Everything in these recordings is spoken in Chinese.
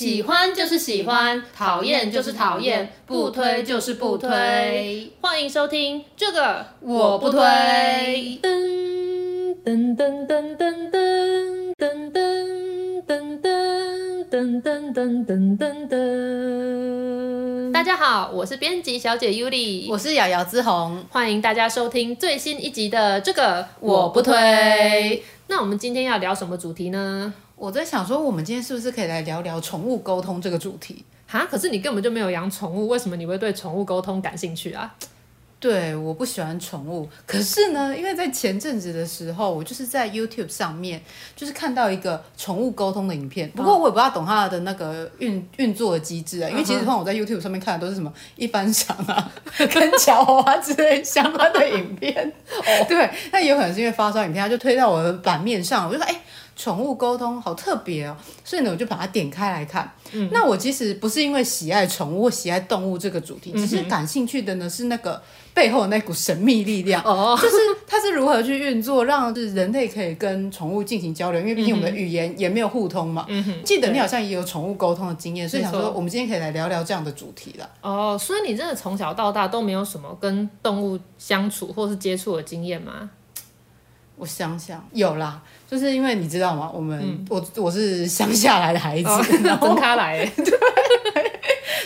喜欢就是喜欢，讨厌就是讨厌，不推就是不推。欢迎收听这个我不推。噔噔噔噔噔噔噔噔噔噔噔噔噔噔噔。大家好，我是编辑小姐 Yuli，我是瑶瑶之红，欢迎大家收听最新一集的这个我不推。那我们今天要聊什么主题呢？我在想说，我们今天是不是可以来聊聊宠物沟通这个主题？哈，可是你根本就没有养宠物，为什么你会对宠物沟通感兴趣啊？对，我不喜欢宠物。可是呢，因为在前阵子的时候，我就是在 YouTube 上面，就是看到一个宠物沟通的影片。不过我也不大懂它的那个运运作的机制啊。因为其实通常我在 YouTube 上面看的都是什么一番赏啊、跟巧啊之类相关的影片。哦，对，那有可能是因为发烧影片，它就推到我的版面上，我就说，哎。宠物沟通好特别哦，所以呢，我就把它点开来看。嗯、那我其实不是因为喜爱宠物或喜爱动物这个主题，只是感兴趣的呢是那个背后的那股神秘力量，哦、就是它是如何去运作，让就是人类可以跟宠物进行交流。因为毕竟我们的语言也没有互通嘛。嗯、记得你好像也有宠物沟通的经验，所以想说我们今天可以来聊聊这样的主题了。哦，所以你真的从小到大都没有什么跟动物相处或是接触的经验吗？我想想，有啦，就是因为你知道吗？我们、嗯、我我是乡下来的孩子，然后他来，对，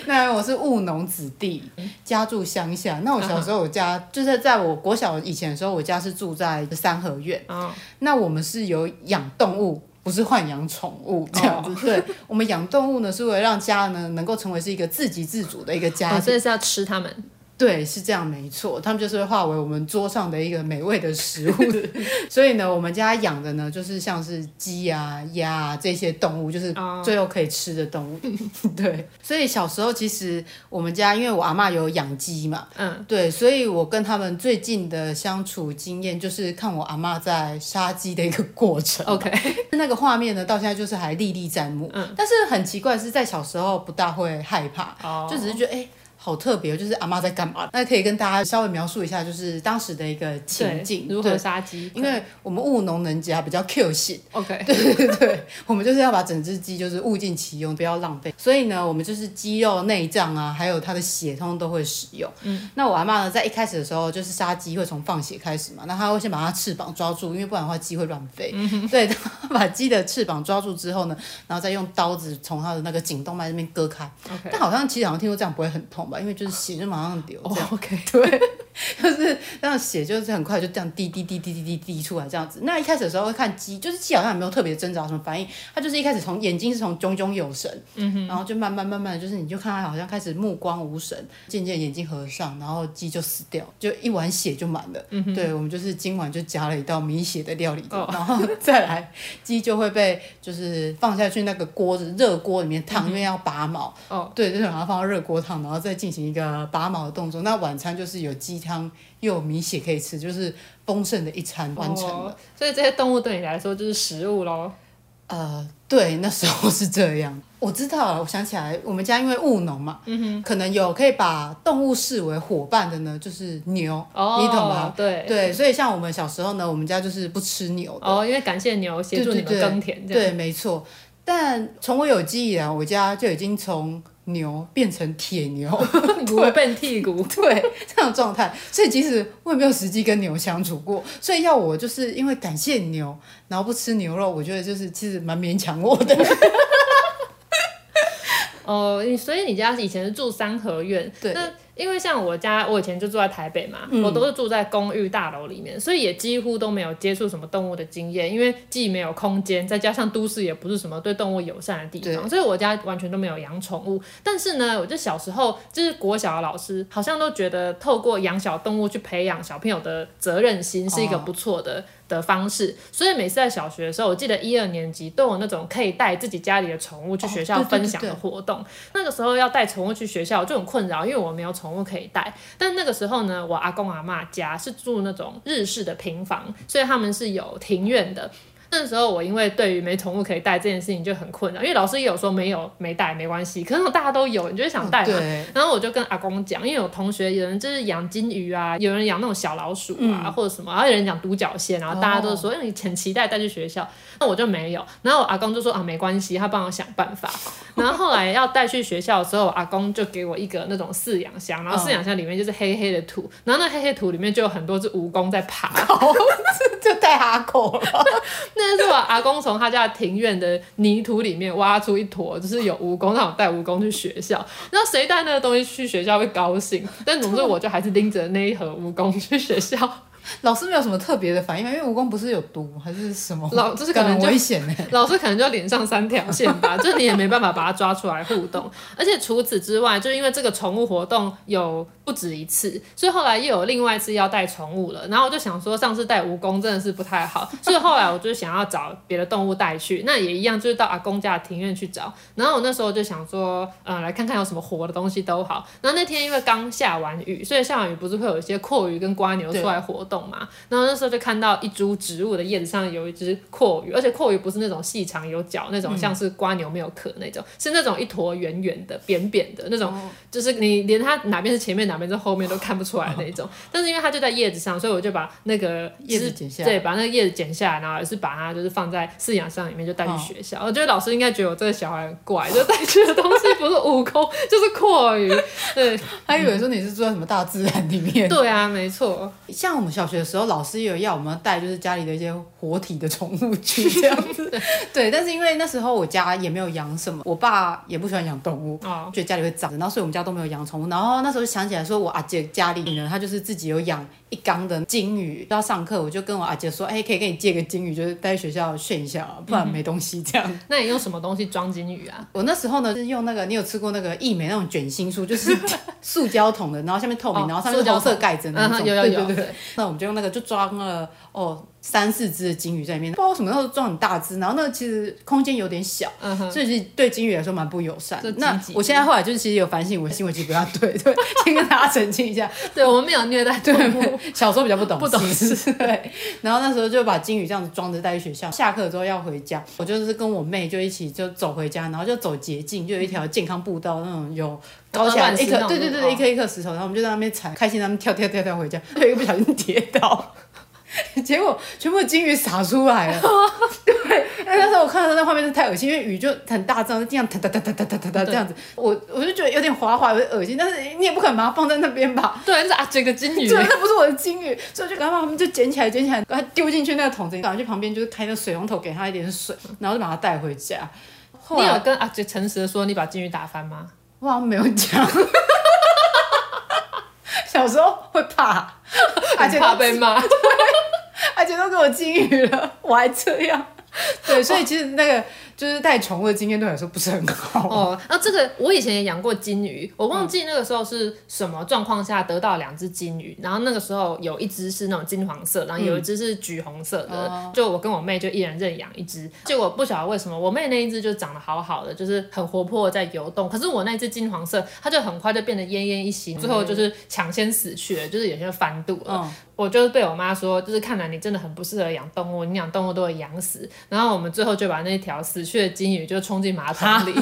那我是务农子弟，家住乡下。那我小时候，我家、嗯、就是在我国小以前的时候，我家是住在三合院。嗯、那我们是有养动物，不是豢养宠物这样子。哦、对，我们养动物呢，是为了让家呢能够成为是一个自给自足的一个家，所以是要吃它们。对，是这样，没错，他们就是会化为我们桌上的一个美味的食物。所以呢，我们家养的呢，就是像是鸡啊、鸭啊这些动物，就是最后可以吃的动物。Oh. 对，所以小时候其实我们家，因为我阿嬷有养鸡嘛，嗯，对，所以我跟他们最近的相处经验，就是看我阿嬷在杀鸡的一个过程。OK，那个画面呢，到现在就是还历历在目。嗯，但是很奇怪，是在小时候不大会害怕，oh. 就只是觉得哎。欸好特别，就是阿妈在干嘛？那可以跟大家稍微描述一下，就是当时的一个情景，如何杀鸡？因为我们务农人家比较 Q 性，OK，对对对，我们就是要把整只鸡就是物尽其用，不要浪费。所以呢，我们就是鸡肉内脏啊，还有它的血，通通都会使用。嗯，那我阿妈呢，在一开始的时候，就是杀鸡会从放血开始嘛，那她会先把它翅膀抓住，因为不然的话鸡会乱飞。嗯哼，对，把鸡的翅膀抓住之后呢，然后再用刀子从它的那个颈动脉那边割开。OK，但好像其实好像听说这样不会很痛吧？因为就是血就马上流，这样、oh, OK，对，就是让血就是很快就这样滴滴滴滴滴滴滴出来这样子。那一开始的时候会看鸡，就是鸡好像也没有特别挣扎什么反应，它就是一开始从眼睛是从炯炯有神，嗯哼，然后就慢慢慢慢的就是你就看它好像开始目光无神，渐渐眼睛合上，然后鸡就死掉，就一碗血就满了。嗯哼，对，我们就是今晚就加了一道米血的料理，oh. 然后再来鸡就会被就是放下去那个锅子热锅里面烫，嗯、因为要拔毛。哦，oh. 对，就是把它放到热锅烫，然后再进行一个。呃，拔毛的动作。那晚餐就是有鸡汤又有米血可以吃，就是丰盛的一餐完成了。哦，所以这些动物对你来说就是食物喽？呃，对，那时候是这样。我知道了，我想起来，我们家因为务农嘛，嗯哼，可能有可以把动物视为伙伴的呢，就是牛，哦，你懂吗？对对，所以像我们小时候呢，我们家就是不吃牛的。哦，因为感谢牛协助你们耕田，对，对，对，没错。但从我有记忆以来，我家就已经从牛变成铁牛，不会变剔骨，对这样状态。所以即使我也没有实际跟牛相处过，所以要我就是因为感谢牛，然后不吃牛肉，我觉得就是其实蛮勉强我的。哦，所以你家以前是住三合院，对。因为像我家，我以前就住在台北嘛，嗯、我都是住在公寓大楼里面，所以也几乎都没有接触什么动物的经验。因为既没有空间，再加上都市也不是什么对动物友善的地方，所以我家完全都没有养宠物。但是呢，我就小时候就是国小的老师，好像都觉得透过养小动物去培养小朋友的责任心是一个不错的。哦的方式，所以每次在小学的时候，我记得一二年级都有那种可以带自己家里的宠物去学校分享的活动。那个时候要带宠物去学校就很困扰，因为我没有宠物可以带。但那个时候呢，我阿公阿妈家是住那种日式的平房，所以他们是有庭院的。那时候我因为对于没宠物可以带这件事情就很困扰，因为老师也有说没有没带没关系，可是大家都有，你就想带嘛。对。然后我就跟阿公讲，因为有同学有人就是养金鱼啊，有人养那种小老鼠啊、嗯、或者什么，然后有人养独角仙，然后大家都说，因为你很期待带去学校，那我就没有。然后我阿公就说啊没关系，他帮我想办法。然后后来要带去学校的时候，阿公就给我一个那种饲养箱，然后饲养箱里面就是黑黑的土，然后那黑黑土里面就有很多只蜈蚣在爬，就带哈狗了。那 是我阿公从他家庭院的泥土里面挖出一坨，就是有蜈蚣，让我带蜈蚣去学校。然后谁带那个东西去学校会高兴？但总之我就还是拎着那一盒蜈蚣去学校。老师没有什么特别的反应，因为蜈蚣不是有毒还是什么？老就是可能危险呢。老师可能就要连上三条线吧，就你也没办法把它抓出来互动。而且除此之外，就因为这个宠物活动有不止一次，所以后来又有另外一次要带宠物了。然后我就想说，上次带蜈蚣真的是不太好，所以后来我就想要找别的动物带去。那也一样，就是到阿公家庭院去找。然后我那时候就想说，嗯，来看看有什么活的东西都好。然后那天因为刚下完雨，所以下完雨不是会有一些阔鱼跟瓜牛出来活动嘛？然后那时候就看到一株植物的叶子上有一只蛞蝓，而且蛞蝓不是那种细长有角那种，像是瓜牛没有壳那种，嗯、是那种一坨圆圆的、扁扁的那种，哦、就是你连它哪边是前面，哪边是后面都看不出来的那种。哦、但是因为它就在叶子上，所以我就把那个叶子剪下来，对，把那个叶子剪下来，然后也是把它就是放在饲养箱里面，就带去学校。哦、我觉得老师应该觉得我这个小孩很怪，就带去的东西不是悟空就是蛞蝓，对，还以为说你是住在什么大自然里面。对啊，没错。像我们小学的时候，老师也。有要我们带，就是家里的一些活体的宠物去这样子，对。但是因为那时候我家也没有养什么，我爸也不喜欢养动物，哦、觉得家里会脏，然后所以我们家都没有养宠物。然后那时候就想起来说，我阿姐家里呢，她就是自己有养一缸的金鱼。要上课，我就跟我阿姐说，哎，可以给你借个金鱼，就是带去学校炫一下，不然没东西这样。嗯、那你用什么东西装金鱼啊？我那时候呢是用那个，你有吃过那个义美那种卷心酥，就是 塑胶桶的，然后下面透明，哦、然后上面是红色盖子那种。有有有。对对对。那我们就用那个，就装了哦。三四只的金鱼在里面，不知道为什么那时候装很大只，然后那个其实空间有点小，嗯、哼所以其实对金鱼来说蛮不友善。那我现在后来就是其实有反省，我的行为其实不要对，对，先跟大家澄清一下，对我们没有虐待动物，对，小时候比较不懂不懂事，对。然后那时候就把金鱼这样子装着带去学校，下课之后要回家，我就是跟我妹就一起就走回家，然后就走捷径，就有一条健康步道那种有高起来一颗，对对对，一颗一颗石头，然后我们就在那边踩，开心他们跳跳跳跳回家，就一个不小心跌倒。结果全部金鱼洒出来了，对，那时候我看到那画面是太恶心，因为雨就很大，这样这样哒哒哒哒哒哒哒这样子，我我就觉得有点滑滑，有点恶心，但是你也不可能把它放在那边吧？对，是啊，整个金鱼，对，那不是我的金鱼，所以就赶快把它们就捡起来，捡起来，把它丢进去那个桶子里，赶快去旁边就是开个水龙头给它一点水，然后就把它带回家。你有跟阿杰诚实的说你把金鱼打翻吗？我好像没有讲，小时候会怕，而且怕被骂。而且都给我禁语了，我还这样，对，所以其实那个。就是带宠物的经验对我来说不是很好哦。那这个我以前也养过金鱼，我忘记那个时候是什么状况下得到两只金鱼，然后那个时候有一只是那种金黄色，然后有一只是橘红色的，嗯、就我跟我妹就一人认养一只。结果不晓得为什么我妹那一只就长得好好的，就是很活泼在游动，可是我那只金黄色它就很快就变得奄奄一息，最后就是抢先死去了，就是有些翻肚了。嗯、我就是被我妈说，就是看来你真的很不适合养动物，你养动物都会养死。然后我们最后就把那条死。去的金鱼就冲进马桶里，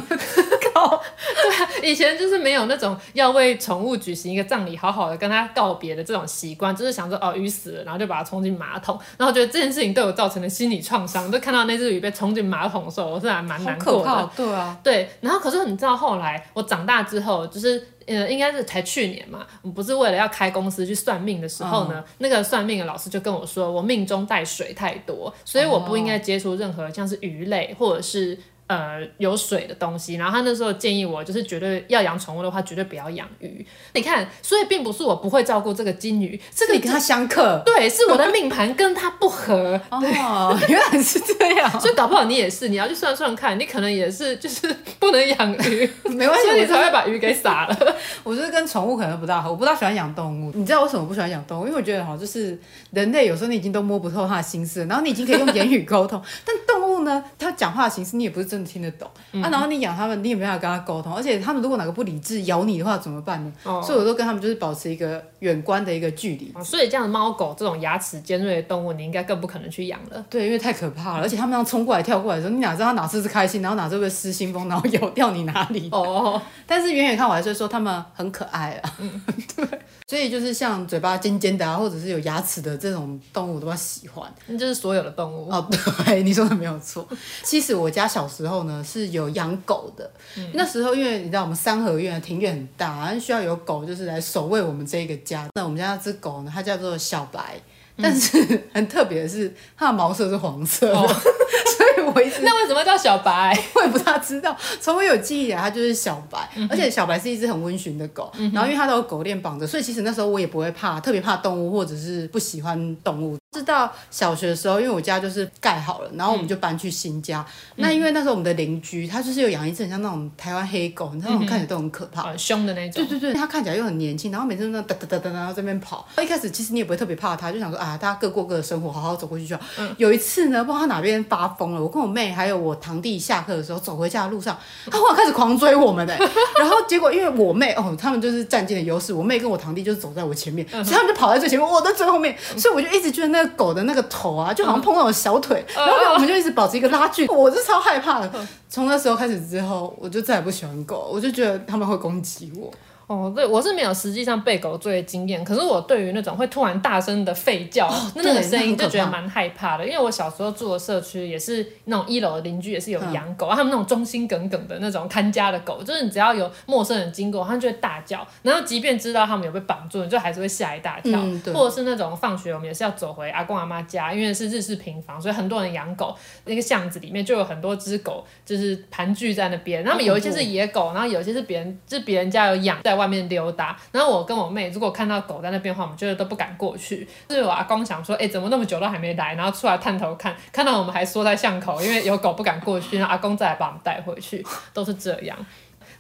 靠！对啊，以前就是没有那种要为宠物举行一个葬礼，好好的跟它告别的这种习惯，就是想说哦，鱼死了，然后就把它冲进马桶，然后觉得这件事情对我造成了心理创伤。就看到那只鱼被冲进马桶的时候，我是还蛮难过的。对啊，对。然后可是你知道后来我长大之后，就是呃，应该是才去年嘛，我不是为了要开公司去算命的时候呢，嗯、那个算命的老师就跟我说，我命中带水太多，所以我不应该接触任何像是鱼类或者是。呃，有水的东西，然后他那时候建议我，就是绝对要养宠物的话，绝对不要养鱼。你看，所以并不是我不会照顾这个金鱼，这个你跟它相克，对，是我的命盘跟它不合。哦，原来是这样，所以搞不好你也是，你要去算算看，你可能也是，就是不能养鱼，没关系，所以你才会把鱼给撒了。我就是跟宠物可能不大合，我不大喜欢养动物。你知道为什么不喜欢养动物？因为我觉得哈，就是人类有时候你已经都摸不透他的心思，然后你已经可以用言语沟通，但动物呢，它讲话的形式你也不是真真的听得懂、嗯、啊。然后你养他们，你也没办法跟他沟通，而且他们如果哪个不理智咬你的话怎么办呢？哦、所以我都跟他们就是保持一个远观的一个距离、哦。所以这样的猫狗这种牙齿尖锐的动物，你应该更不可能去养了。对，因为太可怕了，而且他们要冲过来跳过来的时候，你哪知道他哪次是开心，然后哪次会失心疯，然后咬掉你哪里？哦。但是远远看我还是说他们很可爱啊。嗯，对。所以就是像嘴巴尖尖的啊，或者是有牙齿的这种动物，我都要喜欢。那就是所有的动物哦，对，你说的没有错。其实我家小时候呢是有养狗的，嗯、那时候因为你知道我们三合院的庭院很大，需要有狗就是来守卫我们这一个家。那我们家那只狗呢，它叫做小白。但是 很特别的是，它的毛色是黄色的，哦、所以我一直 那为什么叫小白？我也不大知道。从我有记忆以来，它就是小白，嗯、而且小白是一只很温驯的狗。嗯、然后因为它都有狗链绑着，所以其实那时候我也不会怕，特别怕动物或者是不喜欢动物。是到小学的时候，因为我家就是盖好了，然后我们就搬去新家。嗯、那因为那时候我们的邻居他就是有养一只很像那种台湾黑狗，你知道那种看起来都很可怕，很凶的那种。对对对，它看起来又很年轻，然后每次都那哒哒哒哒然后这边跑。一开始其实你也不会特别怕他，就想说啊，大家各过各的生活，好好走过去就好。嗯、有一次呢，不知道他哪边发疯了，我跟我妹还有我堂弟下课的时候走回家的路上，他忽然开始狂追我们呢。然后结果因为我妹哦，他们就是占尽了优势，我妹跟我堂弟就是走在我前面，所以他们就跑在最前面，我在最后面，所以我就一直觉得那个狗的那个头。头啊，就好像碰到我小腿，嗯、然后我们就一直保持一个拉锯，我是超害怕的。从那时候开始之后，我就再也不喜欢狗，我就觉得他们会攻击我。哦，对，我是没有实际上被狗追的经验，可是我对于那种会突然大声的吠叫，哦、那个声音就觉得蛮害怕的。因为我小时候住的社区也是那种一楼的邻居也是有养狗，嗯、他们那种忠心耿耿的那种看家的狗，就是你只要有陌生人经过，他们就会大叫，然后即便知道他们有被绑住，你就还是会吓一大跳。嗯、或者是那种放学我们也是要走回阿公阿妈家，因为是日式平房，所以很多人养狗，那个巷子里面就有很多只狗，就是盘踞在那边。他们有一些是野狗，然后有一些是别人，就是别人家有养，在外面溜达。然后我跟我妹，如果看到狗在那边的话，我们觉得都不敢过去。就是我阿公想说，哎，怎么那么久都还没来？然后出来探头看，看到我们还缩在巷口，因为有狗不敢过去。然后阿公再来把我们带回去，都是这样。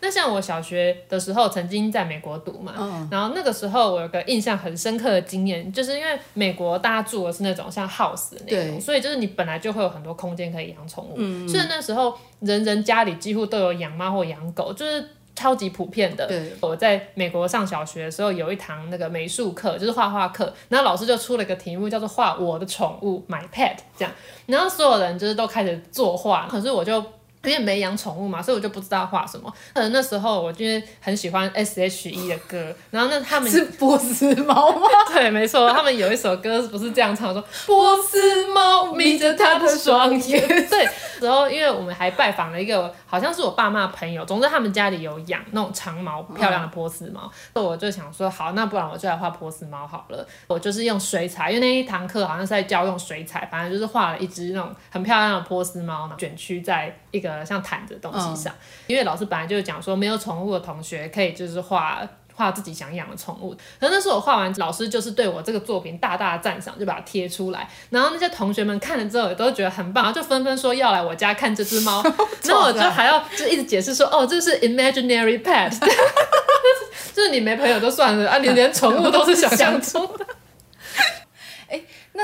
那像我小学的时候，曾经在美国读嘛，嗯、然后那个时候我有个印象很深刻的经验，就是因为美国大家住的是那种像 house 的那种，所以就是你本来就会有很多空间可以养宠物。嗯、所以那时候人人家里几乎都有养猫或养狗，就是。超级普遍的。我在美国上小学的时候，有一堂那个美术课，就是画画课，然后老师就出了一个题目，叫做画我的宠物，My Pet，这样，然后所有人就是都开始作画，可是我就。因为没养宠物嘛，所以我就不知道画什么。可能那时候我就很喜欢 S.H.E 的歌，然后那他们是波斯猫吗？对，没错，他们有一首歌不是这样唱说，波斯猫眯着他的双眼。对，然后因为我们还拜访了一个好像是我爸妈朋友，总之他们家里有养那种长毛漂亮的波斯猫，那、嗯、我就想说，好，那不然我就来画波斯猫好了。我就是用水彩，因为那一堂课好像是在教用水彩，反正就是画了一只那种很漂亮的波斯猫，卷曲在一个。呃，像毯子的东西上，嗯、因为老师本来就是讲说，没有宠物的同学可以就是画画自己想养的宠物。可是那时候我画完，老师就是对我这个作品大大的赞赏，就把它贴出来。然后那些同学们看了之后也都觉得很棒，然后就纷纷说要来我家看这只猫。然后我就还要就一直解释说，哦，这是 imaginary pet，就是你没朋友就算了啊，你连宠物都是想象中的。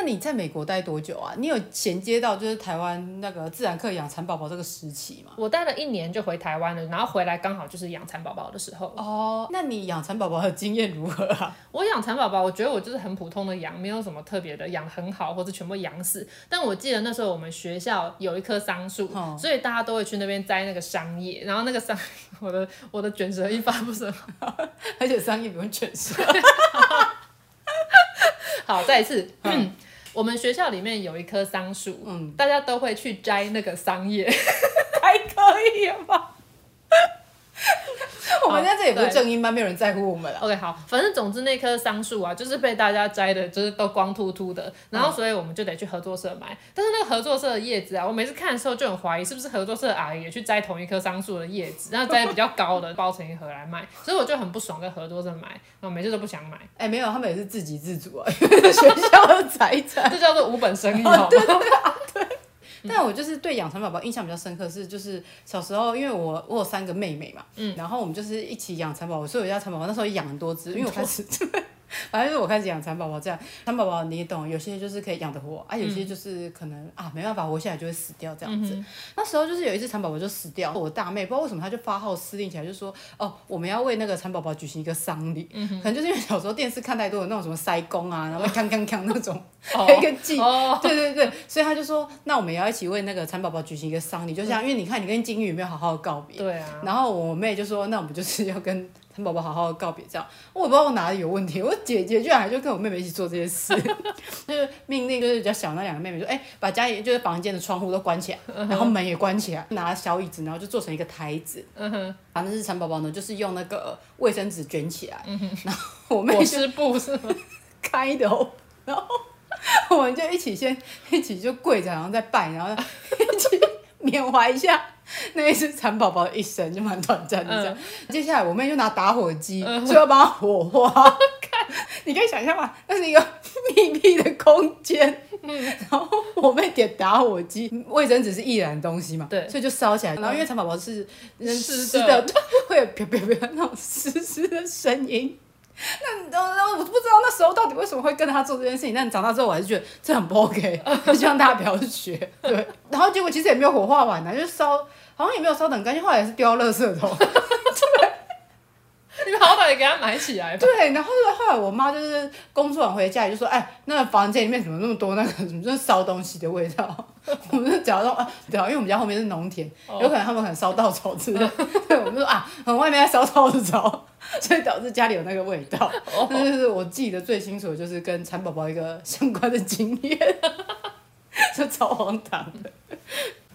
那你在美国待多久啊？你有衔接到就是台湾那个自然课养蚕宝宝这个时期吗？我待了一年就回台湾了，然后回来刚好就是养蚕宝宝的时候。哦，那你养蚕宝宝的经验如何啊？我养蚕宝宝，我觉得我就是很普通的养，没有什么特别的，养很好或者全部养死。但我记得那时候我们学校有一棵桑树，哦、所以大家都会去那边摘那个桑叶，然后那个桑，我的我的卷舌音发不是很好，而且桑叶不用卷舌。好，再一次，嗯，我们学校里面有一棵桑树，嗯，大家都会去摘那个桑叶，还可以了吧？我们在这也不是正音班，没有人在乎我们了。OK，好，反正总之那棵桑树啊，就是被大家摘的，就是都光秃秃的，然后所以我们就得去合作社买。但是那个合作社的叶子啊，我每次看的时候就很怀疑，是不是合作社阿姨也去摘同一棵桑树的叶子，然后摘比较高的，包成一盒来卖。所以我就很不爽，跟合作社买，我每次都不想买。哎、欸，没有，他们也是自给自足啊，学校的财产，这叫做无本生意，好吗？对。但我就是对养蚕宝宝印象比较深刻，是就是小时候，因为我我有三个妹妹嘛，嗯，然后我们就是一起养蚕宝宝，所以我家蚕宝宝那时候也养很多只，因为我开始反正就是我开始养蚕宝宝，这样蚕宝宝你也懂，有些就是可以养得活，啊，有些就是可能、嗯、啊没办法活下来就会死掉这样子。嗯、那时候就是有一只蚕宝宝就死掉，我大妹不知道为什么她就发号施令起来，就说哦我们要为那个蚕宝宝举行一个丧礼，嗯、可能就是因为小时候电视看太多的那种什么塞公啊，然后 锵锵锵那种，哦、一个祭，哦、对对对，所以她就说那我们也要一起为那个蚕宝宝举行一个丧礼，就像、嗯、因为你看你跟金鱼有没有好好的告别？对啊。然后我妹就说那我们就是要跟。宝宝好好的告别，这样我也不知道我哪里有问题。我姐姐居然还就跟我妹妹一起做这些事，就 是命令就是比较小那两个妹妹说，哎、欸，把家里就是房间的窗户都关起来，然后门也关起来，拿小椅子，然后就做成一个台子。嗯哼，反正是蚕宝宝呢，就是用那个卫生纸卷起来，嗯、哼然后我妹是布是吗？开的哦，然后我们就一起先一起就跪着，然后再拜，然后 一起 缅怀一下。那一只蚕宝宝的一生就蛮短暂的，这样。嗯、接下来我妹就拿打火机，就、嗯、要把它火化。看，你可以想象吗？那是一个密闭的空间，嗯、然后我妹点打火机，卫生纸是易燃的东西嘛，对，所以就烧起来。然后因为蚕宝宝是湿湿的，会有啪啪啪那种湿湿的声音。那那那我不知道那时候到底为什么会跟他做这件事情，但长大之后我还是觉得这很不 OK，就希望大家不要去学。对，然后结果其实也没有火化完呢，就烧。好像也没有烧得很干净，后来也是丢到垃圾桶。给他埋起来吧。对，然后后来我妈就是工作完回家，就说：“哎，那个房间里面怎么那么多那个什么就是烧东西的味道？” 我们就假装：“啊，对啊，因为我们家后面是农田，有可能他们可能烧稻草之类的。”对，我们就说：“啊，可能外面在烧稻草，所以导致家里有那个味道。”那就是我记得最清楚的就是跟蚕宝宝一个相关的经验，就超荒唐的。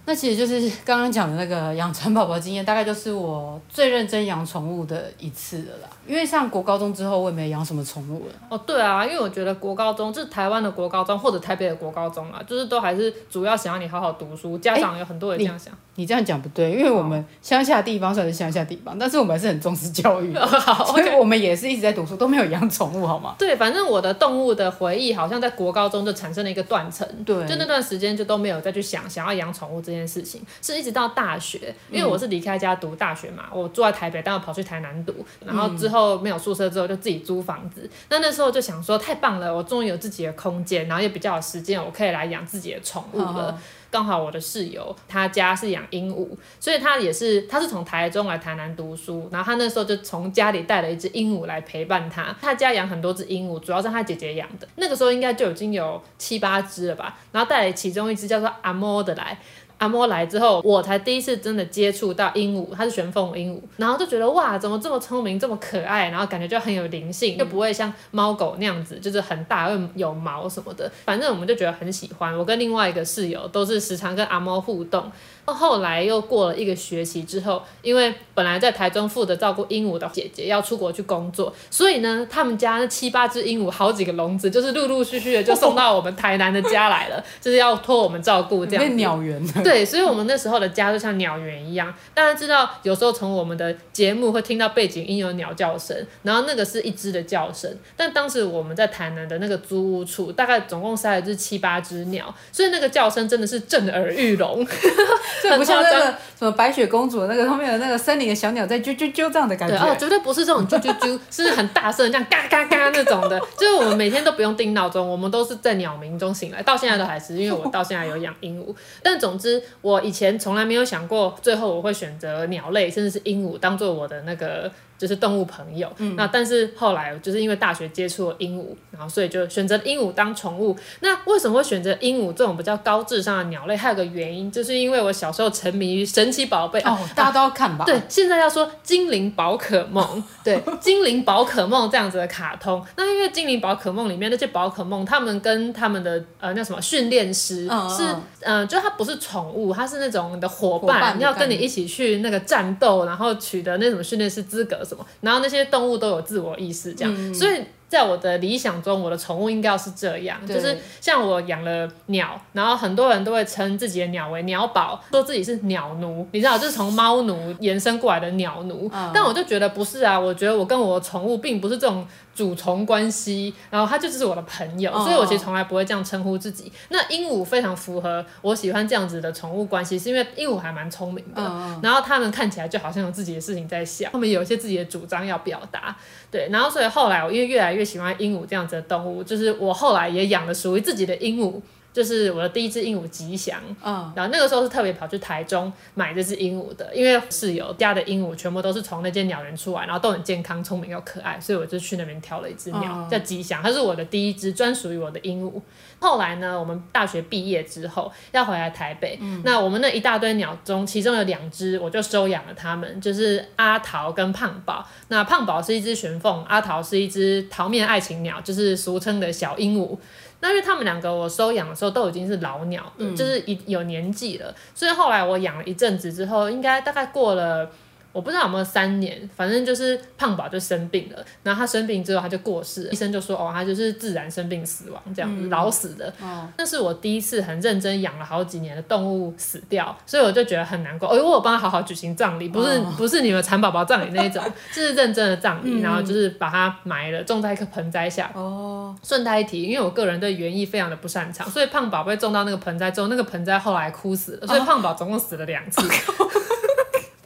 那其实就是刚刚讲的那个养蚕宝宝经验，大概就是我最认真养宠物的一次了啦。因为上国高中之后，我也没养什么宠物了。哦，对啊，因为我觉得国高中就是台湾的国高中或者台北的国高中啊，就是都还是主要想要你好好读书，家长有很多人这样想。你，你这样讲不对，因为我们乡下地方算是乡下地方，但是我们还是很重视教育，所以我们也是一直在读书，都没有养宠物，好吗？对，反正我的动物的回忆好像在国高中就产生了一个断层，对，就那段时间就都没有再去想想要养宠物这件事情，是一直到大学，因为我是离开家读大学嘛，我住在台北，但我跑去台南读，然后之后没有宿舍之后就自己租房子，那那时候就想说太棒了，我终于有自己的空间，然后也比较有时间，我可以来养自己的宠物了。刚好我的室友他家是养鹦鹉，所以他也是他是从台中来台南读书，然后他那时候就从家里带了一只鹦鹉来陪伴他。他家养很多只鹦鹉，主要是他姐姐养的，那个时候应该就已经有七八只了吧，然后带了其中一只叫做阿莫的来。阿莫来之后，我才第一次真的接触到鹦鹉，它是玄凤鹦鹉，然后就觉得哇，怎么这么聪明，这么可爱，然后感觉就很有灵性，就不会像猫狗那样子，就是很大又有毛什么的，反正我们就觉得很喜欢。我跟另外一个室友都是时常跟阿猫互动。后来又过了一个学期之后，因为本来在台中负责照顾鹦鹉的姐姐要出国去工作，所以呢，他们家那七八只鹦鹉，好几个笼子，就是陆陆续续的就送到我们台南的家来了，就是要托我们照顾这样。变鸟园。对，所以我们那时候的家就像鸟园一样。大家知道，有时候从我们的节目会听到背景音有鸟叫声，然后那个是一只的叫声。但当时我们在台南的那个租屋处，大概总共塞了是七八只鸟，所以那个叫声真的是震耳欲聋。这不像那个什么白雪公主那个后面的那个森林的小鸟在啾啾啾这样的感觉。哦，绝对不是这种啾啾啾，是很大声这样嘎嘎嘎那种的。就是我们每天都不用定闹钟，我们都是在鸟鸣中醒来，到现在都还是，因为我到现在有养鹦鹉。但总之，我以前从来没有想过，最后我会选择鸟类，甚至是鹦鹉当做我的那个。就是动物朋友，嗯、那但是后来就是因为大学接触了鹦鹉，然后所以就选择鹦鹉当宠物。那为什么会选择鹦鹉这种比较高智商的鸟类？还有个原因，就是因为我小时候沉迷于神奇宝贝哦，大家都要看吧？对，现在要说精灵宝可梦，对，精灵宝可梦这样子的卡通。那因为精灵宝可梦里面那些宝可梦，他们跟他们的呃那什么训练师、嗯、是嗯、呃，就它不是宠物，它是那种你的伙伴，伙伴要跟你一起去那个战斗，然后取得那种训练师资格。然后那些动物都有自我意识，这样，嗯、所以。在我的理想中，我的宠物应该要是这样，就是像我养了鸟，然后很多人都会称自己的鸟为鸟宝，说自己是鸟奴，你知道，就是从猫奴延伸过来的鸟奴。嗯、但我就觉得不是啊，我觉得我跟我的宠物并不是这种主从关系，然后他就只是我的朋友，嗯、所以我其实从来不会这样称呼自己。那鹦鹉非常符合我喜欢这样子的宠物关系，是因为鹦鹉还蛮聪明的，嗯、然后它们看起来就好像有自己的事情在想，他们有一些自己的主张要表达，对，然后所以后来我因为越来越喜欢鹦鹉这样子的动物，就是我后来也养了属于自己的鹦鹉。就是我的第一只鹦鹉吉祥，嗯，然后那个时候是特别跑去台中买这只鹦鹉的，因为室友家的鹦鹉全部都是从那间鸟园出来，然后都很健康、聪明又可爱，所以我就去那边挑了一只鸟、嗯、叫吉祥，它是我的第一只专属于我的鹦鹉。后来呢，我们大学毕业之后要回来台北，嗯、那我们那一大堆鸟中，其中有两只我就收养了它们，就是阿桃跟胖宝。那胖宝是一只玄凤，阿桃是一只桃面爱情鸟，就是俗称的小鹦鹉。那因为他们两个我收养的时候都已经是老鸟了，嗯、就是一有年纪了，所以后来我养了一阵子之后，应该大概过了。我不知道有没有三年，反正就是胖宝就生病了，然后他生病之后他就过世了，医生就说哦，他就是自然生病死亡这样，嗯、老死的。哦，那是我第一次很认真养了好几年的动物死掉，所以我就觉得很难过。哦，因为我帮他好好举行葬礼，不是、哦、不是你们蚕宝宝葬礼那一种，就 是认真的葬礼，嗯、然后就是把它埋了，种在一棵盆栽下。哦，顺带一提，因为我个人对园艺非常的不擅长，所以胖宝被种到那个盆栽之后，那个盆栽后来枯死了，所以胖宝总共死了两次。哦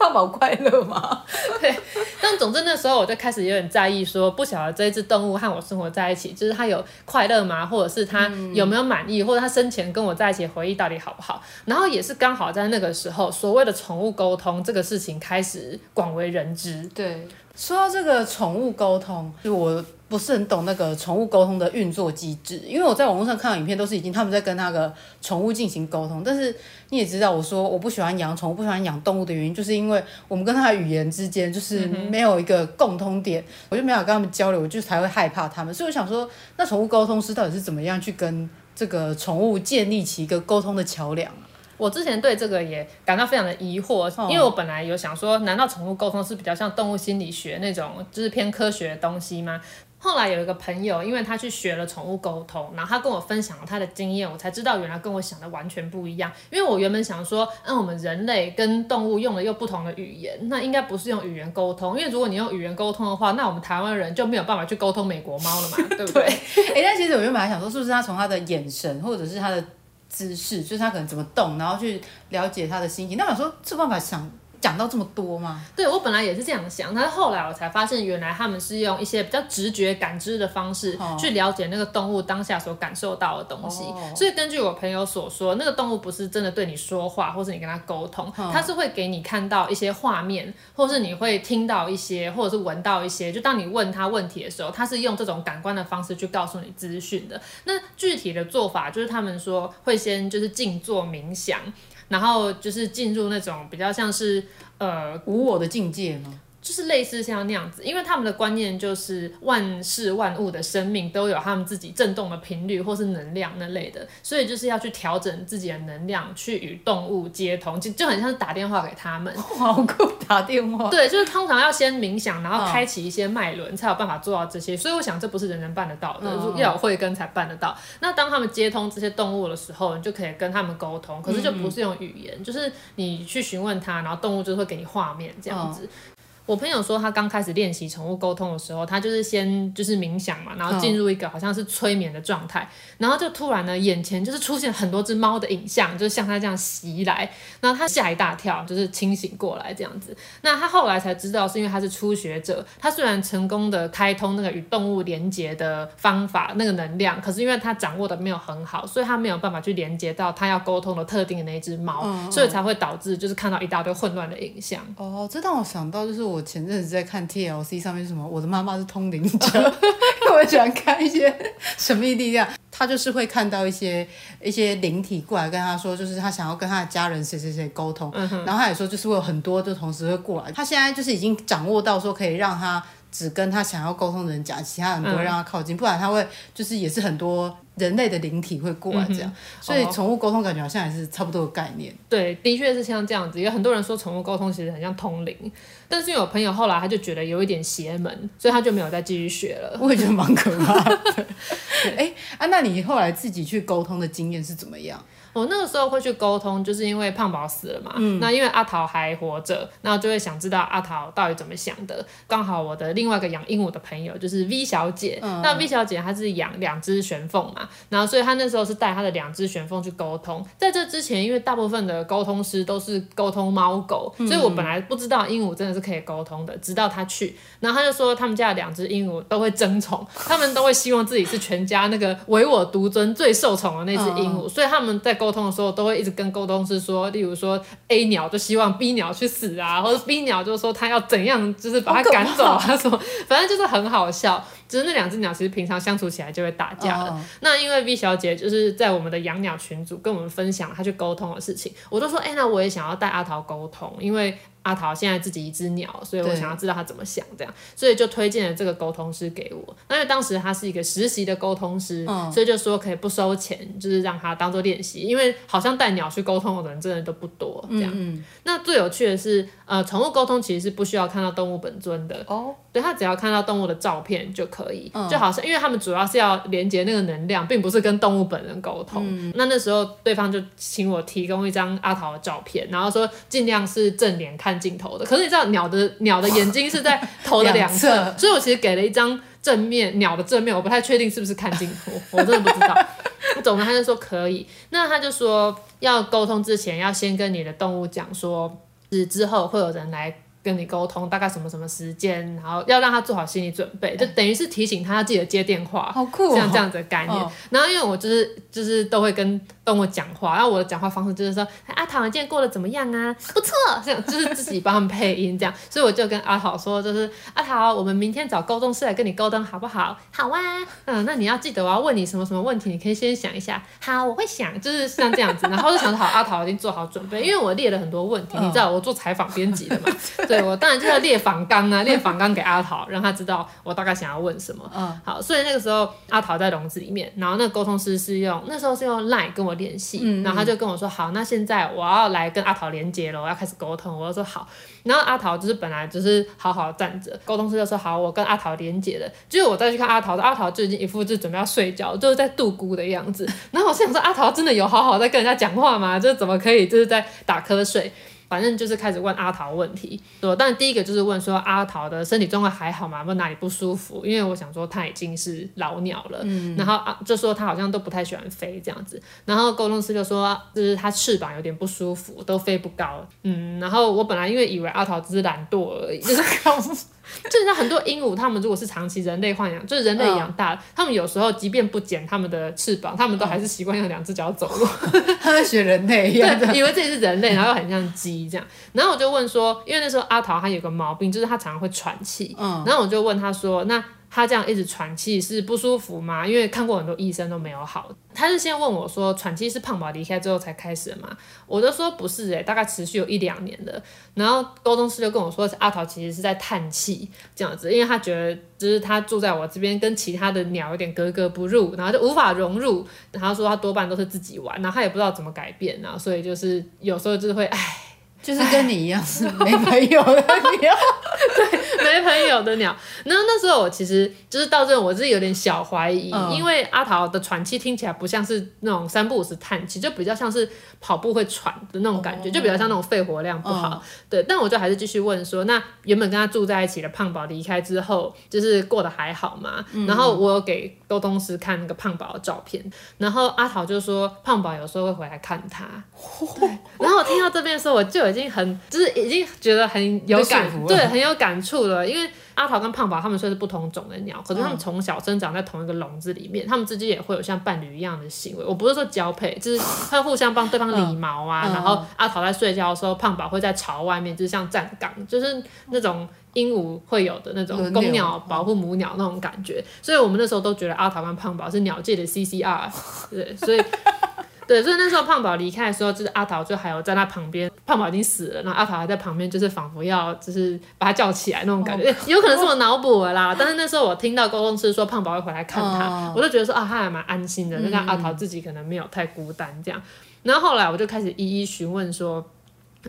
胖宝快乐吗？对，但总之那时候我就开始有点在意，说不晓得这一只动物和我生活在一起，就是它有快乐吗？或者是它有没有满意？嗯、或者它生前跟我在一起回忆到底好不好？然后也是刚好在那个时候，所谓的宠物沟通这个事情开始广为人知。对，说到这个宠物沟通，就我。不是很懂那个宠物沟通的运作机制，因为我在网络上看到影片都是已经他们在跟那个宠物进行沟通，但是你也知道，我说我不喜欢养宠物，不喜欢养动物的原因，就是因为我们跟它的语言之间就是没有一个共通点，我就没法跟他们交流，我就才会害怕他们。所以我想说，那宠物沟通师到底是怎么样去跟这个宠物建立起一个沟通的桥梁？我之前对这个也感到非常的疑惑，因为我本来有想说，难道宠物沟通是比较像动物心理学那种，就是偏科学的东西吗？后来有一个朋友，因为他去学了宠物沟通，然后他跟我分享了他的经验，我才知道原来跟我想的完全不一样。因为我原本想说，嗯，我们人类跟动物用的又不同的语言，那应该不是用语言沟通，因为如果你用语言沟通的话，那我们台湾人就没有办法去沟通美国猫了嘛，对不对？哎、欸，但其实我原本还想说，是不是他从他的眼神或者是他的姿势，就是他可能怎么动，然后去了解他的心情。那我说这办法想。讲到这么多吗？对，我本来也是这样想，但是后来我才发现，原来他们是用一些比较直觉感知的方式去了解那个动物当下所感受到的东西。哦、所以根据我朋友所说，那个动物不是真的对你说话，或是你跟他沟通，它是会给你看到一些画面，或是你会听到一些，或者是闻到一些。就当你问他问题的时候，他是用这种感官的方式去告诉你资讯的。那具体的做法就是他们说会先就是静坐冥想。然后就是进入那种比较像是呃无我的境界吗？就是类似像那样子，因为他们的观念就是万事万物的生命都有他们自己震动的频率或是能量那类的，所以就是要去调整自己的能量，去与动物接通，就就很像是打电话给他们。好酷，打电话。对，就是通常要先冥想，然后开启一些脉轮，才有办法做到这些。所以我想这不是人人办得到的，要有慧根才办得到。那当他们接通这些动物的时候，你就可以跟他们沟通，可是就不是用语言，就是你去询问他，然后动物就会给你画面这样子。我朋友说，他刚开始练习宠物沟通的时候，他就是先就是冥想嘛，然后进入一个好像是催眠的状态，然后就突然呢，眼前就是出现很多只猫的影像，就是像他这样袭来，然后他吓一大跳，就是清醒过来这样子。那他后来才知道，是因为他是初学者，他虽然成功的开通那个与动物连接的方法，那个能量，可是因为他掌握的没有很好，所以他没有办法去连接到他要沟通的特定的那一只猫，嗯嗯，所以才会导致就是看到一大堆混乱的影像。哦，这让我想到就是我。我前阵子在看 TLC 上面什么？我的妈妈是通灵者，因为我喜欢看一些神秘力量。他就是会看到一些一些灵体过来跟他说，就是他想要跟他的家人谁谁谁沟通。嗯、然后他也说，就是会有很多就同时会过来。他现在就是已经掌握到说，可以让他只跟他想要沟通的人讲，其他人不会让他靠近，嗯、不然他会就是也是很多。人类的灵体会过来这样，嗯、所以宠物沟通感觉好像也是差不多的概念。对，的确是像这样子。有很多人说宠物沟通其实很像通灵，但是有朋友后来他就觉得有一点邪门，所以他就没有再继续学了。我也觉得蛮可怕的。哎、欸、啊，那你后来自己去沟通的经验是怎么样？我那个时候会去沟通，就是因为胖宝死了嘛。嗯。那因为阿桃还活着，那就会想知道阿桃到底怎么想的。刚好我的另外一个养鹦鹉的朋友就是 V 小姐，嗯、那 V 小姐她是养两只玄凤嘛，然后所以她那时候是带她的两只玄凤去沟通。在这之前，因为大部分的沟通师都是沟通猫狗，所以我本来不知道鹦鹉真的是可以沟通的，直到她去，然后她就说他们家的两只鹦鹉都会争宠，他们都会希望自己是全家那个唯我独尊、最受宠的那只鹦鹉，所以他们在沟通的时候都会一直跟沟通师说，例如说 A 鸟就希望 B 鸟去死啊，或者 B 鸟就说他要怎样，就是把它赶走啊什么，反正就是很好笑。只是那两只鸟其实平常相处起来就会打架的。那因为 V 小姐就是在我们的养鸟群组跟我们分享她去沟通的事情，我就说，哎，那我也想要带阿桃沟通，因为。阿桃现在自己一只鸟，所以我想要知道他怎么想，这样，所以就推荐了这个沟通师给我。那因为当时他是一个实习的沟通师，嗯，所以就说可以不收钱，就是让他当做练习。因为好像带鸟去沟通的人真的都不多，这样。嗯，那最有趣的是，呃，宠物沟通其实是不需要看到动物本尊的哦，对，他只要看到动物的照片就可以，嗯，就好像因为他们主要是要连接那个能量，并不是跟动物本人沟通。嗯，那那时候对方就请我提供一张阿桃的照片，然后说尽量是正脸看镜头的，可是你知道鸟的鸟的眼睛是在头的两侧，侧所以我其实给了一张正面鸟的正面，我不太确定是不是看镜头，我真的不知道。总之他就说可以，那他就说要沟通之前要先跟你的动物讲说，是之后会有人来。跟你沟通大概什么什么时间，然后要让他做好心理准备，就等于是提醒他要记得接电话，好酷哦，像这样子的概念。哦、然后因为我就是就是都会跟动物讲话，然后我的讲话方式就是说阿桃你今天过得怎么样啊？不错，这样就是自己帮他们配音这样，所以我就跟阿桃说，就是阿桃，我们明天找沟通师来跟你沟通好不好？好啊，嗯，那你要记得我要问你什么什么问题，你可以先想一下。好，我会想，就是像这样子，然后就想好阿桃已经做好准备，因为我列了很多问题，哦、你知道我做采访编辑的嘛，对。我当然就要列访纲啊，列访纲给阿桃，让他知道我大概想要问什么。嗯，好，所以那个时候阿桃在笼子里面，然后那个沟通师是用那时候是用 Line 跟我联系，然后他就跟我说，好，那现在我要来跟阿桃连接了，我要开始沟通。我就说好，然后阿桃就是本来就是好好站着，沟通师就说好，我跟阿桃连接了。结果我再去看阿桃，阿桃就已经一副就准备要睡觉，就是在度孤的样子。然后我想说，阿桃真的有好好在跟人家讲话吗？就是怎么可以就是在打瞌睡？反正就是开始问阿桃问题，对，但第一个就是问说阿桃的身体状况还好吗？问哪里不舒服？因为我想说他已经是老鸟了，嗯，然后啊就说他好像都不太喜欢飞这样子，然后沟通师就说就是他翅膀有点不舒服，都飞不高，嗯，然后我本来因为以为阿桃只是懒惰而已，就是。就像很多鹦鹉，它们如果是长期人类豢养，就是人类养大，嗯、他们有时候即便不剪它们的翅膀，它们都还是习惯用两只脚走路，他在学人类一样，以为自己是人类，然后又很像鸡这样。然后我就问说，因为那时候阿桃他有个毛病，就是他常常会喘气，嗯，然后我就问他说，那。他这样一直喘气是不舒服吗？因为看过很多医生都没有好。他是先问我说，喘气是胖宝离开之后才开始的吗？我就说不是诶、大概持续有一两年的。然后沟通师就跟我说，阿桃其实是在叹气这样子，因为他觉得就是他住在我这边，跟其他的鸟有点格格不入，然后就无法融入。然后说他多半都是自己玩，然后他也不知道怎么改变，然后所以就是有时候就是会唉。就是跟你一样是没朋友的鸟，对，没朋友的鸟。然后那时候我其实就是到这种，我是有点小怀疑，嗯、因为阿桃的喘气听起来不像是那种三不五时叹气，就比较像是跑步会喘的那种感觉，哦、就比较像那种肺活量不好。嗯、对，但我就还是继续问说，那原本跟他住在一起的胖宝离开之后，就是过得还好吗？嗯、然后我有给沟通师看那个胖宝的照片，然后阿桃就说胖宝有时候会回来看他。对，然后我听到这边的时候，我就已经很，就是已经觉得很有感，对，很有感触了。因为阿桃跟胖宝他们虽然是不同种的鸟，可是他们从小生长在同一个笼子里面，他们之间也会有像伴侣一样的行为。我不是说交配，就是会互相帮对方理毛啊。然后阿桃在睡觉的时候，胖宝会在巢外面，就是像站岗，就是那种鹦鹉会有的那种公鸟保护母鸟那种感觉。所以我们那时候都觉得阿桃跟胖宝是鸟界的 CCR，对，所以。对，所以那时候胖宝离开的时候，就是阿桃就还有在他旁边，胖宝已经死了，然后阿桃还在旁边，就是仿佛要就是把他叫起来那种感觉，有可能是我脑补了啦。但是那时候我听到沟通师说胖宝会回来看他，我就觉得说啊，他还蛮安心的，那个阿桃自己可能没有太孤单这样。然后后来我就开始一一询问说。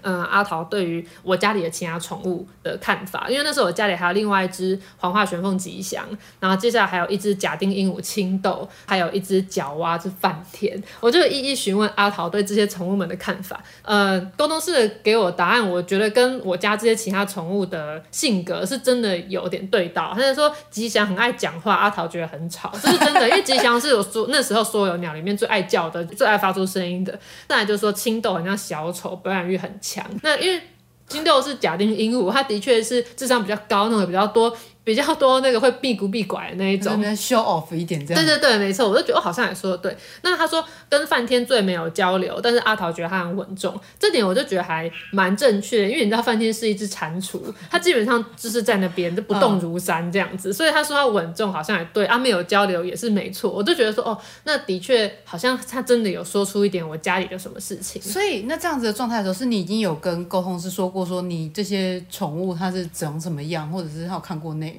嗯，阿桃对于我家里的其他宠物的看法，因为那时候我家里还有另外一只黄化玄凤吉祥，然后接下来还有一只假丁鹦鹉青豆，还有一只角蛙是梵天，我就一一询问阿桃对这些宠物们的看法。呃，沟通师给我答案，我觉得跟我家这些其他宠物的性格是真的有点对到。他就说吉祥很爱讲话，阿桃觉得很吵，这是真的，因为吉祥是我说那时候所有鸟里面最爱叫的、最爱发出声音的。再来就是说青豆很像小丑，表演欲很强。强那因为金豆是假丁鹦鹉，它的确是智商比较高，那种比较多。比较多那个会避古避拐的那一种，show off 一点这样。对对对，没错，我就觉得我好像也说的对。那他说跟梵天最没有交流，但是阿桃觉得他很稳重，这点我就觉得还蛮正确的。因为你知道梵天是一只蟾蜍，他基本上就是在那边就不动如山这样子，嗯、所以他说他稳重好像也对。啊，没有交流也是没错，我就觉得说哦，那的确好像他真的有说出一点我家里的什么事情。所以那这样子的状态的时候，是你已经有跟沟通师说过，说你这些宠物它是长什么样，或者是他有看过内容吗？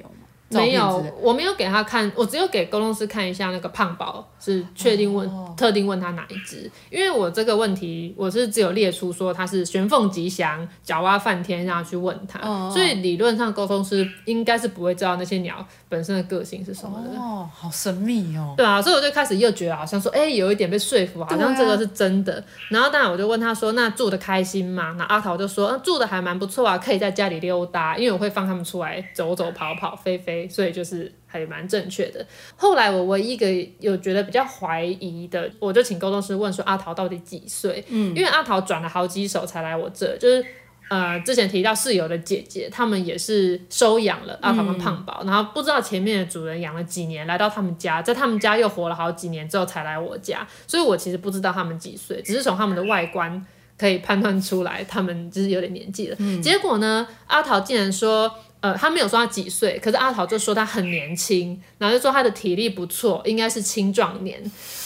没有，我没有给他看，我只有给沟通师看一下那个胖宝，是确定问、哦、特定问他哪一只，因为我这个问题我是只有列出说他是玄凤吉祥、角蛙梵天，让他去问他，哦、所以理论上沟通师应该是不会知道那些鸟本身的个性是什么的。哦，好神秘哦。对啊，所以我就开始又觉得好像说，哎、欸，有一点被说服，好像这个是真的。啊、然后当然我就问他说，那住的开心吗？那阿桃就说，住的还蛮不错啊，可以在家里溜达，因为我会放他们出来走走跑跑、飞飞。所以就是还蛮正确的。后来我唯一一个有觉得比较怀疑的，我就请沟通师问说阿桃到底几岁？嗯，因为阿桃转了好几手才来我这，就是呃之前提到室友的姐姐，他们也是收养了阿桃跟胖宝，嗯、然后不知道前面的主人养了几年，来到他们家，在他们家又活了好几年之后才来我家，所以我其实不知道他们几岁，只是从他们的外观可以判断出来他们就是有点年纪了。嗯、结果呢，阿桃竟然说。呃，他没有说他几岁，可是阿桃就说他很年轻，然后就说他的体力不错，应该是青壮年。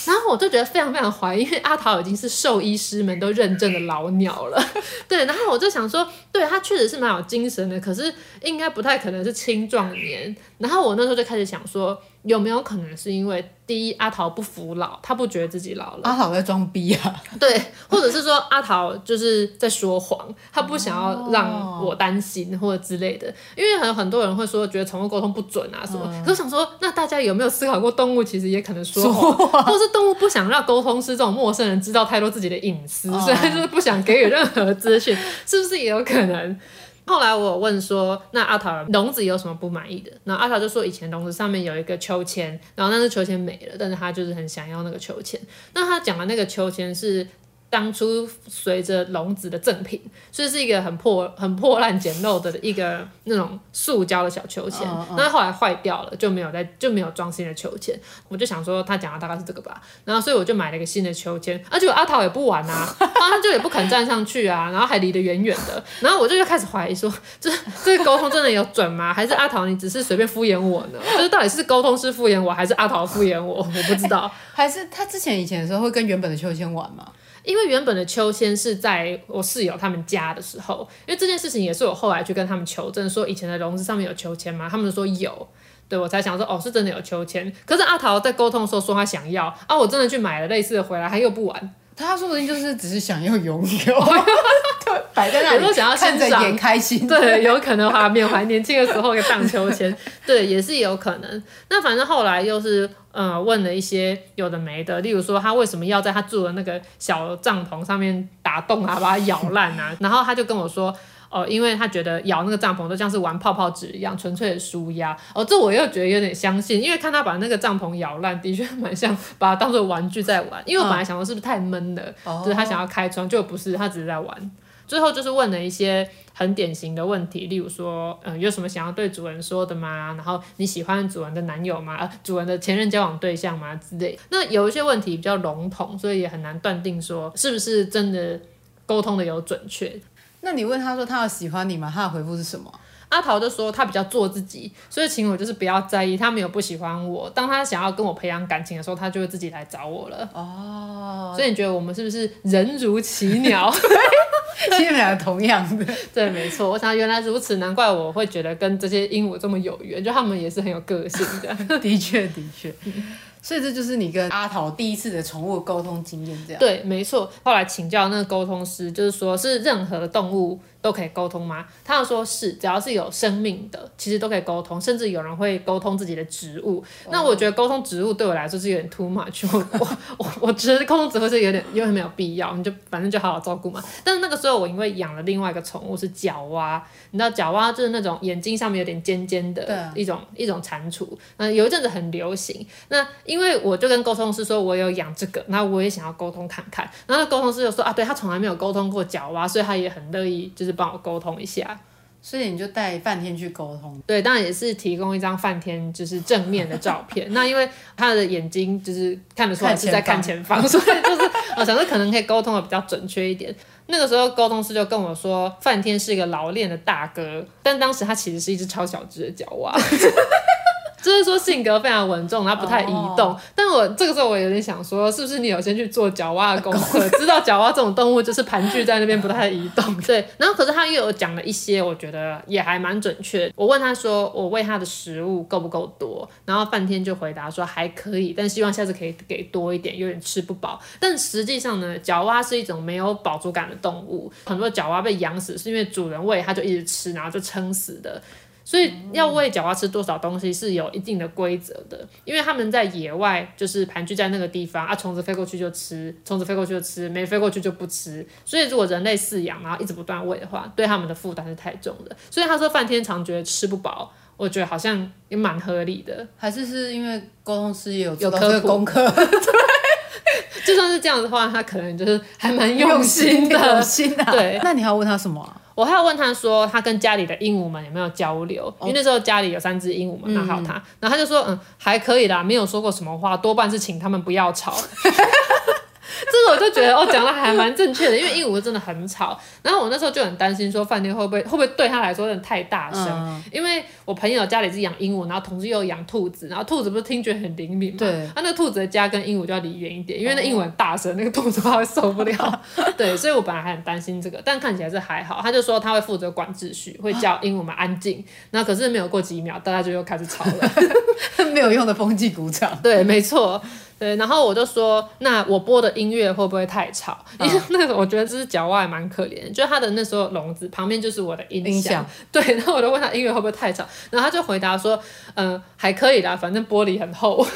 然后我就觉得非常非常怀疑，因为阿桃已经是兽医师们都认证的老鸟了。对，然后我就想说，对，他确实是蛮有精神的，可是应该不太可能是青壮年。然后我那时候就开始想说。有没有可能是因为第一阿桃不服老，他不觉得自己老了？阿桃在装逼啊？对，或者是说阿桃就是在说谎，他不想要让我担心或者之类的。因为很很多人会说觉得宠物沟通不准啊什么，嗯、可是想说那大家有没有思考过动物其实也可能说谎，或者是动物不想让沟通师这种陌生人知道太多自己的隐私，嗯、所以就是不想给予任何资讯，是不是也有可能？后来我有问说，那阿桃笼子有什么不满意的？然后阿桃就说，以前笼子上面有一个秋千，然后那是秋千没了，但是他就是很想要那个秋千。那他讲的那个秋千是。当初随着笼子的赠品，所以是一个很破、很破烂、简陋的一个那种塑胶的小秋千。那、oh, oh. 后来坏掉了，就没有再就没有装新的秋千。我就想说，他讲的大概是这个吧。然后所以我就买了一个新的秋千，而且阿桃也不玩 啊，他就也不肯站上去啊，然后还离得远远的。然后我就又开始怀疑说，这这个沟通真的有准吗？还是阿桃你只是随便敷衍我呢？就是到底是沟通师敷衍我，还是阿桃敷衍我？我不知道。还是他之前以前的时候会跟原本的秋千玩吗？因为原本的秋千是在我室友他们家的时候，因为这件事情也是我后来去跟他们求证，说以前的笼子上面有秋千吗？他们说有，对，我才想说哦，是真的有秋千。可是阿桃在沟通的时候说他想要啊，我真的去买了类似的回来，他又不玩。他说不定就是只是想要拥 有，对，摆在那里，想要看着也开心。对，有可能怀缅怀年轻的时候的荡秋千，对，也是有可能。那反正后来又是呃问了一些有的没的，例如说他为什么要在他住的那个小帐篷上面打洞啊，把它咬烂啊，然后他就跟我说。哦，因为他觉得咬那个帐篷都像是玩泡泡纸一样，纯粹的舒压。哦，这我又觉得有点相信，因为看他把那个帐篷咬烂，的确蛮像把它当做玩具在玩。因为我本来想说是不是太闷了，嗯、就是他想要开窗，就不是，他只是在玩。最后就是问了一些很典型的问题，例如说，嗯，有什么想要对主人说的吗？然后你喜欢主人的男友吗？主人的前任交往对象吗？之类。那有一些问题比较笼统，所以也很难断定说是不是真的沟通的有准确。那你问他说他有喜欢你吗？他的回复是什么？阿桃就说他比较做自己，所以请我就是不要在意，他没有不喜欢我。当他想要跟我培养感情的时候，他就会自己来找我了。哦，所以你觉得我们是不是人如其鸟？其实两个同样的，对，没错。我想原来如此，难怪我会觉得跟这些鹦鹉这么有缘，就他们也是很有个性的。的确，的确。所以这就是你跟阿桃第一次的宠物沟通经验，这样。对，没错。后来请教那个沟通师，就是说是任何动物。都可以沟通吗？他要说是，只要是有生命的，其实都可以沟通，甚至有人会沟通自己的植物。Oh. 那我觉得沟通植物对我来说是有点 too much，我我我我觉得沟通植物是有点有点没有必要，你就反正就好好照顾嘛。但是那个时候我因为养了另外一个宠物是角蛙，你知道角蛙就是那种眼睛上面有点尖尖的一种一种蟾蜍，那有一阵子很流行。那因为我就跟沟通师说我有养这个，那我也想要沟通看看。然后那沟通师就说啊，对他从来没有沟通过角蛙，所以他也很乐意就是。帮我沟通一下，所以你就带梵天去沟通。对，当然也是提供一张梵天就是正面的照片。那因为他的眼睛就是看得出来是在看前方，所以就是我想说可能可以沟通的比较准确一点。那个时候沟通师就跟我说，梵天是一个老练的大哥，但当时他其实是一只超小只的脚蛙。就是说性格非常稳重，然后不太移动。Oh. 但我这个时候我有点想说，是不是你有先去做角蛙的功课，知道角蛙这种动物就是盘踞在那边不太移动？对。然后可是他又有讲了一些，我觉得也还蛮准确。我问他说，我喂他的食物够不够多？然后梵天就回答说还可以，但希望下次可以给多一点，有点吃不饱。但实际上呢，角蛙是一种没有饱足感的动物，很多角蛙被养死是因为主人喂它就一直吃，然后就撑死的。所以要喂角蛙吃多少东西是有一定的规则的，因为他们在野外就是盘踞在那个地方啊，虫子飞过去就吃，虫子飞过去就吃，没飞过去就不吃。所以如果人类饲养然后一直不断喂的话，对他们的负担是太重的。所以他说范天长觉得吃不饱，我觉得好像也蛮合理的。还是是因为沟通师也有有科普功课，对，就算是这样的话，他可能就是还蛮用心的。用心啊，对，那你还要问他什么啊？我还要问他说，他跟家里的鹦鹉们有没有交流？因为那时候家里有三只鹦鹉嘛，那还有他，然后他就说，嗯，还可以啦，没有说过什么话，多半是请他们不要吵。这个我就觉得哦，讲的还蛮正确的，因为鹦鹉真的很吵。然后我那时候就很担心，说饭店会不会会不会对他来说有点太大声？嗯、因为我朋友家里是养鹦鹉，然后同时又养兔子，然后兔子不是听觉很灵敏嘛？对。他、啊、那兔子的家跟鹦鹉就要离远一点，因为那鹦鹉很大声，那个兔子怕会受不了。对，所以我本来还很担心这个，但看起来是还好。他就说他会负责管秩序，会叫鹦鹉们安静。那可是没有过几秒，大家就又开始吵了，没有用的风纪鼓掌。对，没错。对，然后我就说，那我播的音乐会不会太吵？因为那个我觉得这只角蛙也蛮可怜，就它的那时候笼子旁边就是我的音响。音响。对，然后我就问他音乐会不会太吵，然后他就回答说，嗯，还可以啦，反正玻璃很厚。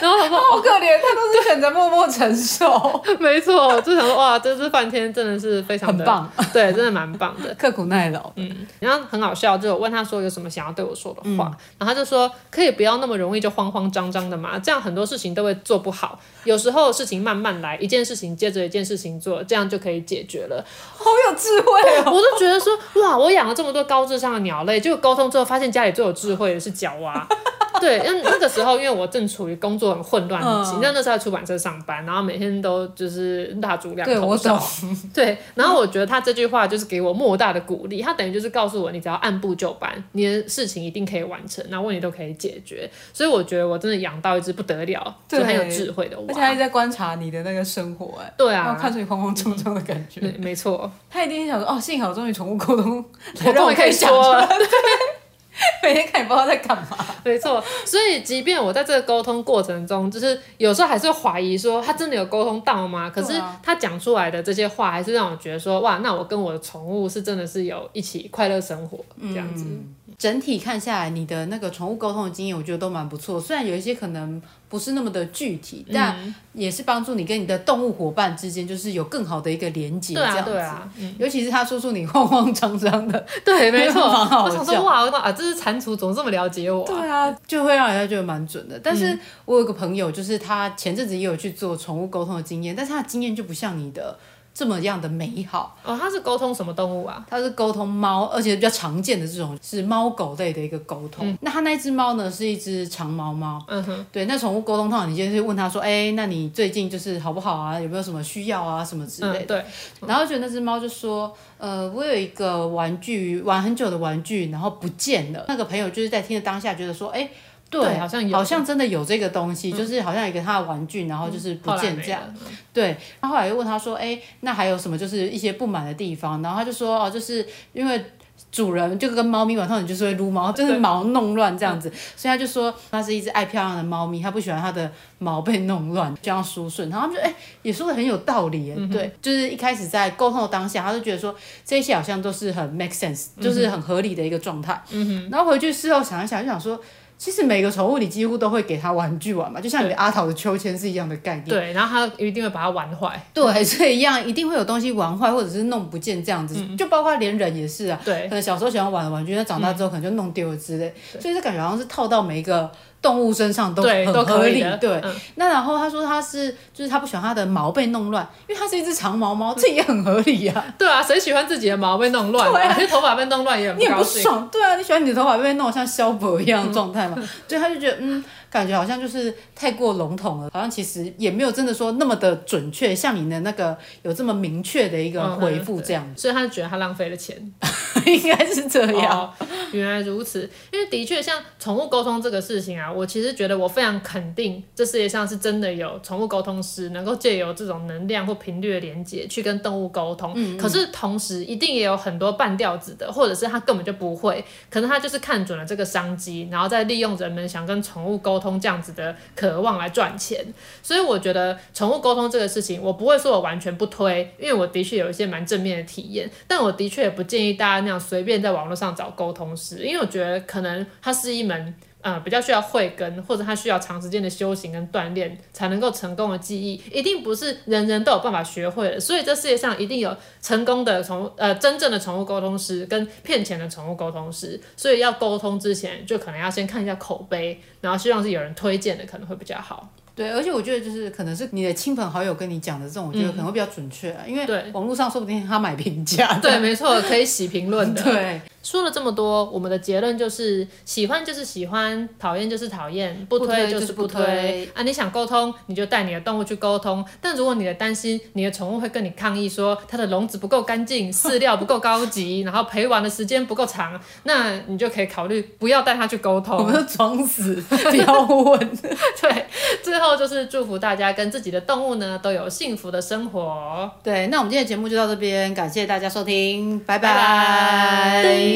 然后他说：“好可怜，他都是选择默默承受。”没错，就想说哇，这只梵天真的是非常的很棒，对，真的蛮棒的，刻苦耐劳。嗯，然后很好笑，就问他说有什么想要对我说的话，嗯、然后他就说可以不要那么容易就慌慌张张的嘛，这样很多事情都会做不好。有时候事情慢慢来，一件事情接着一件事情做，这样就可以解决了。好有智慧哦！我都觉得说哇，我养了这么多高智商的鸟类，结果沟通之后发现家里最有智慧的是角蛙。对，那那个时候，因为我正处于工作很混乱的期，那、嗯、那时候在出版社上班，然后每天都就是蜡烛两头烧。对，然后我觉得他这句话就是给我莫大的鼓励，他等于就是告诉我，你只要按部就班，你的事情一定可以完成，然后问题都可以解决。所以我觉得我真的养到一只不得了，就很有智慧的蛙。而且他一直在观察你的那个生活，哎，对啊，看出你慌慌张张的感觉。对，没错。他一定想说，哦，幸好终于宠物沟通，我终于可以说了。每天看你不知道在干嘛，没错。所以即便我在这个沟通过程中，就是有时候还是会怀疑说他真的有沟通到吗？可是他讲出来的这些话，还是让我觉得说哇，那我跟我的宠物是真的是有一起快乐生活这样子。嗯整体看下来，你的那个宠物沟通的经验，我觉得都蛮不错。虽然有一些可能不是那么的具体，嗯、但也是帮助你跟你的动物伙伴之间，就是有更好的一个连接。对啊，对啊。嗯、尤其是他说出你慌慌张张的，对，没错。我想说，哇，啊，这是蟾蜍，怎么这么了解我、啊？对啊，就会让人家觉得蛮准的。但是我有个朋友，就是他前阵子也有去做宠物沟通的经验，但是他的经验就不像你的。这么样的美好哦，它是沟通什么动物啊？它是沟通猫，而且比较常见的这种是猫狗类的一个沟通。嗯、那它那只猫呢，是一只长毛猫。嗯哼，对，那宠物沟通通常你就是问他说，哎、欸，那你最近就是好不好啊？有没有什么需要啊？什么之类的。嗯、对。然后觉得那只猫就说，呃，我有一个玩具，玩很久的玩具，然后不见了。那个朋友就是在听的当下觉得说，哎、欸。对，对，好像有，好像真的有这个东西，嗯、就是好像一个他的玩具，然后就是不见这样。嗯、对，他后来又问他说：“哎，那还有什么？就是一些不满的地方？”然后他就说：“哦，就是因为主人就跟猫咪晚上你就是会撸毛，就是毛弄乱这样子，所以他就说它是一只爱漂亮的猫咪，他不喜欢它的毛被弄乱，这样梳顺。然后他们就哎、欸，也说的很有道理，嗯、对，就是一开始在沟通的当下，他就觉得说这些好像都是很 make sense，就是很合理的一个状态。嗯哼，然后回去事后想一想，就想说。其实每个宠物你几乎都会给它玩具玩嘛，就像你的阿桃的秋千是一样的概念。对，然后它一定会把它玩坏。对，所以一样一定会有东西玩坏或者是弄不见这样子，嗯、就包括连人也是啊。对，可能小时候喜欢玩的玩具，那长大之后可能就弄丢了之类。嗯、所以这感觉好像是套到每一个。动物身上都很合理，对，对、嗯。那然后他说他是，就是他不喜欢他的毛被弄乱，因为它是一只长毛猫，这也很合理呀、啊。对啊，谁喜欢自己的毛被弄乱？对啊，头发被弄乱也很不高兴。你也不爽，对啊，你喜欢你的头发被弄像萧伯一样的状态嘛？所以他就觉得嗯。感觉好像就是太过笼统了，好像其实也没有真的说那么的准确，像你的那个有这么明确的一个回复这样、嗯，所以他就觉得他浪费了钱，应该是这样、哦。原来如此，因为的确像宠物沟通这个事情啊，我其实觉得我非常肯定，这世界上是真的有宠物沟通师能够借由这种能量或频率的连接去跟动物沟通。嗯嗯，可是同时一定也有很多半吊子的，或者是他根本就不会，可能他就是看准了这个商机，然后再利用人们想跟宠物沟通。通这样子的渴望来赚钱，所以我觉得宠物沟通这个事情，我不会说我完全不推，因为我的确有一些蛮正面的体验，但我的确也不建议大家那样随便在网络上找沟通师，因为我觉得可能它是一门。呃，比较需要慧根，或者他需要长时间的修行跟锻炼，才能够成功的记忆，一定不是人人都有办法学会的。所以这世界上一定有成功的宠物，呃，真正的宠物沟通师跟骗钱的宠物沟通师。所以要沟通之前，就可能要先看一下口碑，然后希望是有人推荐的，可能会比较好。对，而且我觉得就是可能是你的亲朋好友跟你讲的这种，我觉得可能会比较准确，因为网络上说不定他买评价。对，没错，可以洗评论的。对。说了这么多，我们的结论就是喜欢就是喜欢，讨厌就是讨厌，不推就是不推，不推啊！你想沟通，你就带你的动物去沟通。但如果你的担心，你的宠物会跟你抗议说它的笼子不够干净，饲料不够高级，然后陪玩的时间不够长，那你就可以考虑不要带它去沟通。我们就装死，不要问。对，最后就是祝福大家跟自己的动物呢都有幸福的生活。对，那我们今天的节目就到这边，感谢大家收听，拜拜。拜拜。